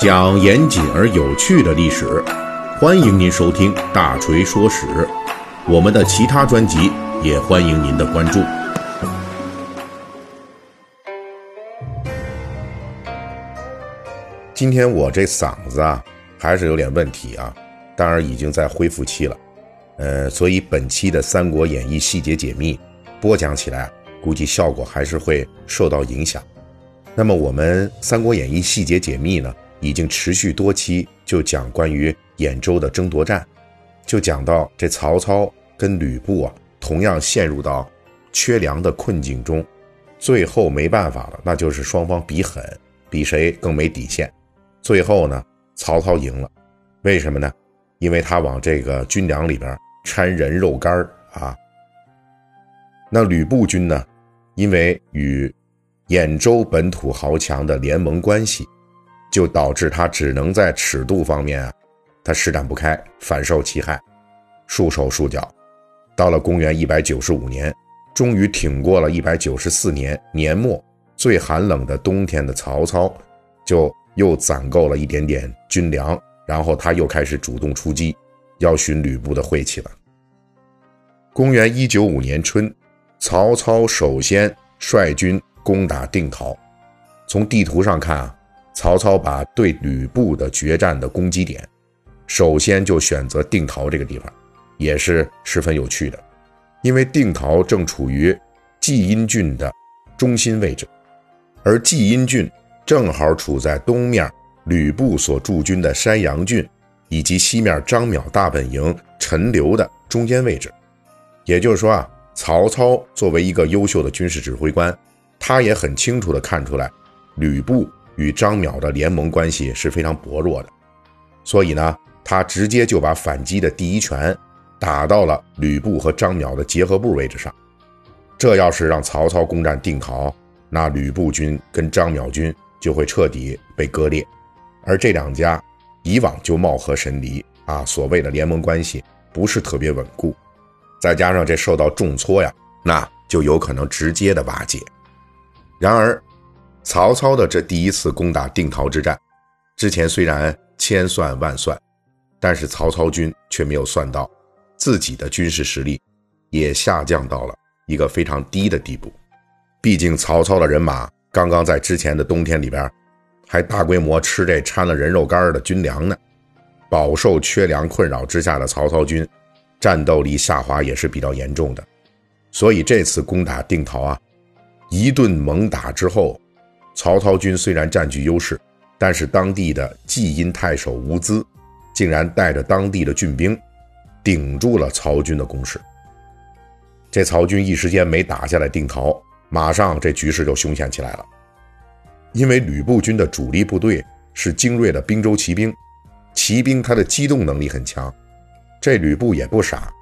讲严谨而有趣的历史，欢迎您收听《大锤说史》。我们的其他专辑也欢迎您的关注。今天我这嗓子啊，还是有点问题啊，当然已经在恢复期了。呃，所以本期的《三国演义》细节解密播讲起来，估计效果还是会受到影响。那么我们《三国演义》细节解密呢，已经持续多期就讲关于兖州的争夺战，就讲到这曹操跟吕布啊，同样陷入到缺粮的困境中，最后没办法了，那就是双方比狠，比谁更没底线。最后呢，曹操赢了，为什么呢？因为他往这个军粮里边掺人肉干啊。那吕布军呢，因为与兖州本土豪强的联盟关系，就导致他只能在尺度方面啊，他施展不开，反受其害，束手束脚。到了公元一百九十五年，终于挺过了一百九十四年年末最寒冷的冬天的曹操，就。又攒够了一点点军粮，然后他又开始主动出击，要寻吕布的晦气了。公元一九五年春，曹操首先率军攻打定陶。从地图上看啊，曹操把对吕布的决战的攻击点，首先就选择定陶这个地方，也是十分有趣的，因为定陶正处于蓟阴郡的中心位置，而蓟阴郡。正好处在东面吕布所驻军的山阳郡，以及西面张邈大本营陈留的中间位置。也就是说啊，曹操作为一个优秀的军事指挥官，他也很清楚地看出来，吕布与张邈的联盟关系是非常薄弱的。所以呢，他直接就把反击的第一拳打到了吕布和张邈的结合部位置上。这要是让曹操攻占定陶，那吕布军跟张邈军。就会彻底被割裂，而这两家以往就貌合神离啊，所谓的联盟关系不是特别稳固，再加上这受到重挫呀，那就有可能直接的瓦解。然而，曹操的这第一次攻打定陶之战，之前虽然千算万算，但是曹操军却没有算到自己的军事实力也下降到了一个非常低的地步，毕竟曹操的人马。刚刚在之前的冬天里边，还大规模吃这掺了人肉干的军粮呢，饱受缺粮困扰之下的曹操军，战斗力下滑也是比较严重的。所以这次攻打定陶啊，一顿猛打之后，曹操军虽然占据优势，但是当地的蓟阴太守吴资，竟然带着当地的郡兵，顶住了曹军的攻势。这曹军一时间没打下来定陶。马上这局势就凶险起来了，因为吕布军的主力部队是精锐的滨州骑兵，骑兵他的机动能力很强，这吕布也不傻，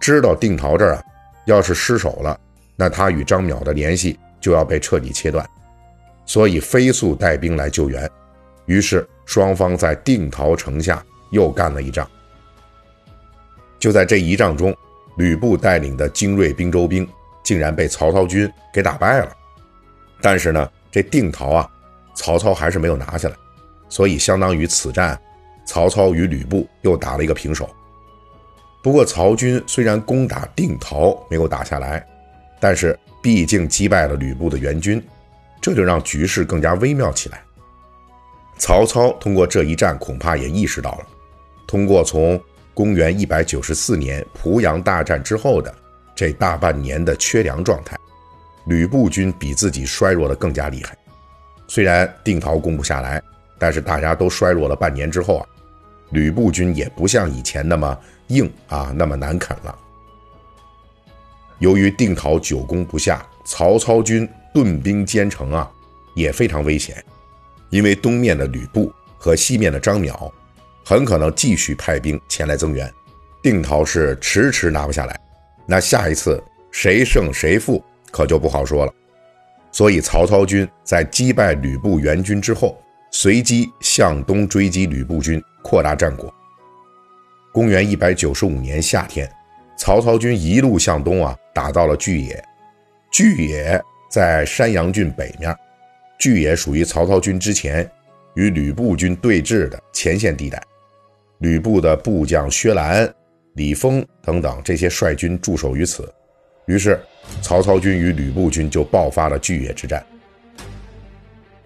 知道定陶这儿啊，要是失守了，那他与张邈的联系就要被彻底切断，所以飞速带兵来救援，于是双方在定陶城下又干了一仗。就在这一仗中，吕布带领的精锐滨州兵。竟然被曹操军给打败了，但是呢，这定陶啊，曹操还是没有拿下来，所以相当于此战，曹操与吕布又打了一个平手。不过曹军虽然攻打定陶没有打下来，但是毕竟击败了吕布的援军，这就让局势更加微妙起来。曹操通过这一战，恐怕也意识到了，通过从公元一百九十四年濮阳大战之后的。这大半年的缺粮状态，吕布军比自己衰弱的更加厉害。虽然定陶攻不下来，但是大家都衰弱了半年之后啊，吕布军也不像以前那么硬啊，那么难啃了。由于定陶久攻不下，曹操军顿兵坚城啊，也非常危险。因为东面的吕布和西面的张邈，很可能继续派兵前来增援，定陶是迟迟拿不下来。那下一次谁胜谁负可就不好说了，所以曹操军在击败吕布援军之后，随即向东追击吕布军，扩大战果。公元一百九十五年夏天，曹操军一路向东啊，打到了巨野。巨野在山阳郡北面，巨野属于曹操军之前与吕布军对峙的前线地带。吕布的部将薛兰、李丰等等这些率军驻守于此，于是曹操军与吕布军就爆发了巨野之战。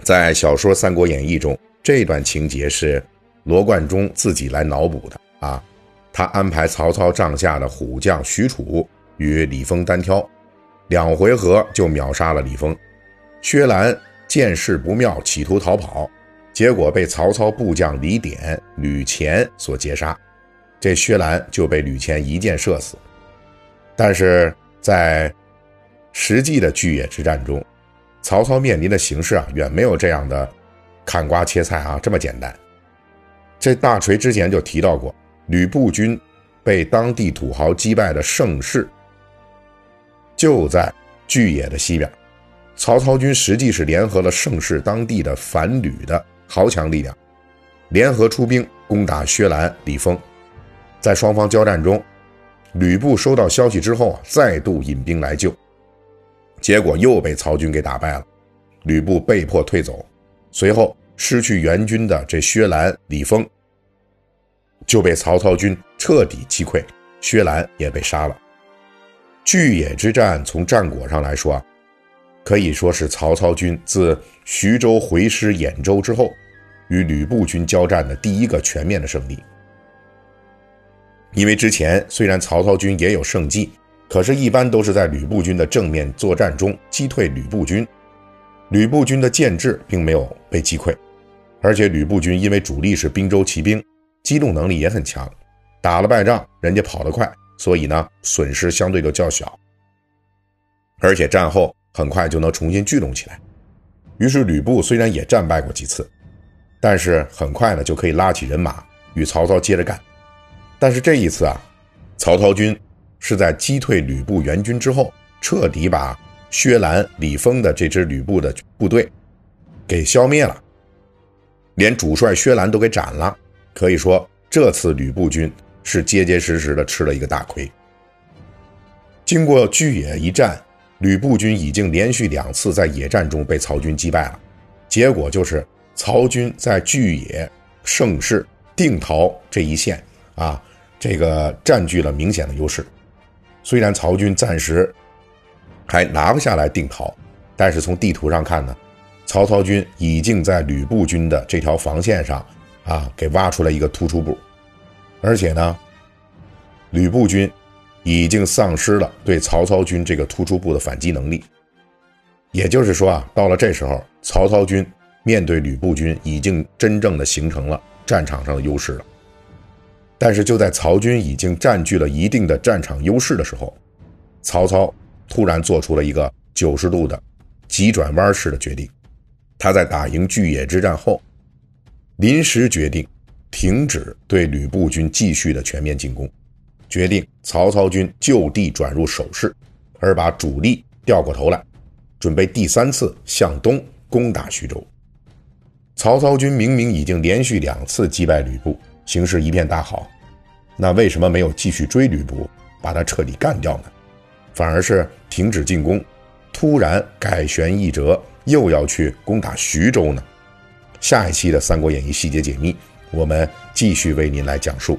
在小说《三国演义》中，这段情节是罗贯中自己来脑补的啊。他安排曹操帐下的虎将许褚与李丰单挑，两回合就秒杀了李丰。薛兰见势不妙，企图逃跑。结果被曹操部将李典、吕虔所截杀，这薛兰就被吕虔一箭射死。但是在实际的巨野之战中，曹操面临的形势啊，远没有这样的砍瓜切菜啊这么简单。这大锤之前就提到过，吕布军被当地土豪击败的盛世，就在巨野的西边。曹操军实际是联合了盛世当地的反吕的。豪强力量联合出兵攻打薛兰、李丰，在双方交战中，吕布收到消息之后啊，再度引兵来救，结果又被曹军给打败了，吕布被迫退走。随后失去援军的这薛兰、李丰就被曹操军彻底击溃，薛兰也被杀了。巨野之战从战果上来说啊。可以说是曹操军自徐州回师兖州之后，与吕布军交战的第一个全面的胜利。因为之前虽然曹操军也有胜绩，可是，一般都是在吕布军的正面作战中击退吕布军，吕布军的建制并没有被击溃，而且吕布军因为主力是滨州骑兵，机动能力也很强，打了败仗，人家跑得快，所以呢，损失相对就较小，而且战后。很快就能重新聚拢起来。于是吕布虽然也战败过几次，但是很快呢就可以拉起人马与曹操接着干。但是这一次啊，曹操军是在击退吕布援军之后，彻底把薛兰、李丰的这支吕布的部队给消灭了，连主帅薛兰都给斩了。可以说这次吕布军是结结实实的吃了一个大亏。经过巨野一战。吕布军已经连续两次在野战中被曹军击败了，结果就是曹军在巨野、盛世、定陶这一线啊，这个占据了明显的优势。虽然曹军暂时还拿不下来定陶，但是从地图上看呢，曹操军已经在吕布军的这条防线上啊给挖出来一个突出部，而且呢，吕布军。已经丧失了对曹操军这个突出部的反击能力，也就是说啊，到了这时候，曹操军面对吕布军已经真正的形成了战场上的优势了。但是就在曹军已经占据了一定的战场优势的时候，曹操突然做出了一个九十度的急转弯式的决定，他在打赢巨野之战后，临时决定停止对吕布军继续的全面进攻。决定曹操军就地转入守势，而把主力调过头来，准备第三次向东攻打徐州。曹操军明明已经连续两次击败吕布，形势一片大好，那为什么没有继续追吕布，把他彻底干掉呢？反而是停止进攻，突然改弦易辙，又要去攻打徐州呢？下一期的《三国演义》细节解密，我们继续为您来讲述。